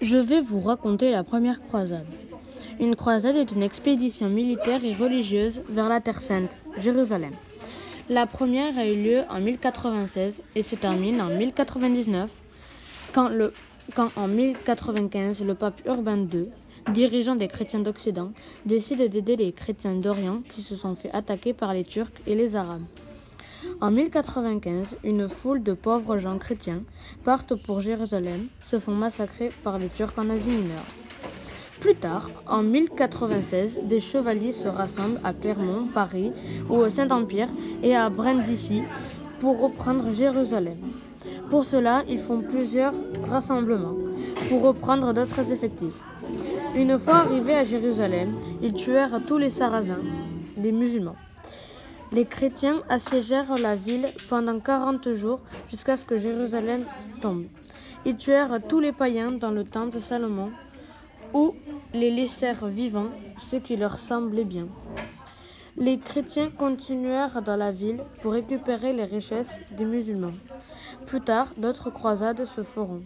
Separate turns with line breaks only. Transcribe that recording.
Je vais vous raconter la première croisade. Une croisade est une expédition militaire et religieuse vers la Terre Sainte, Jérusalem. La première a eu lieu en 1096 et se termine en 1099, quand, le, quand en 1095 le pape Urbain II, dirigeant des chrétiens d'Occident, décide d'aider les chrétiens d'Orient qui se sont fait attaquer par les Turcs et les Arabes. En 1095, une foule de pauvres gens chrétiens partent pour Jérusalem, se font massacrer par les Turcs en Asie mineure. Plus tard, en 1096, des chevaliers se rassemblent à Clermont, Paris ou au Saint-Empire et à Brindisi pour reprendre Jérusalem. Pour cela, ils font plusieurs rassemblements pour reprendre d'autres effectifs. Une fois arrivés à Jérusalem, ils tuèrent tous les Sarrasins, les musulmans. Les chrétiens assiégèrent la ville pendant quarante jours jusqu'à ce que Jérusalem tombe. Ils tuèrent tous les païens dans le temple Salomon, ou les laissèrent vivants, ce qui leur semblait bien. Les chrétiens continuèrent dans la ville pour récupérer les richesses des musulmans. Plus tard, d'autres croisades se feront.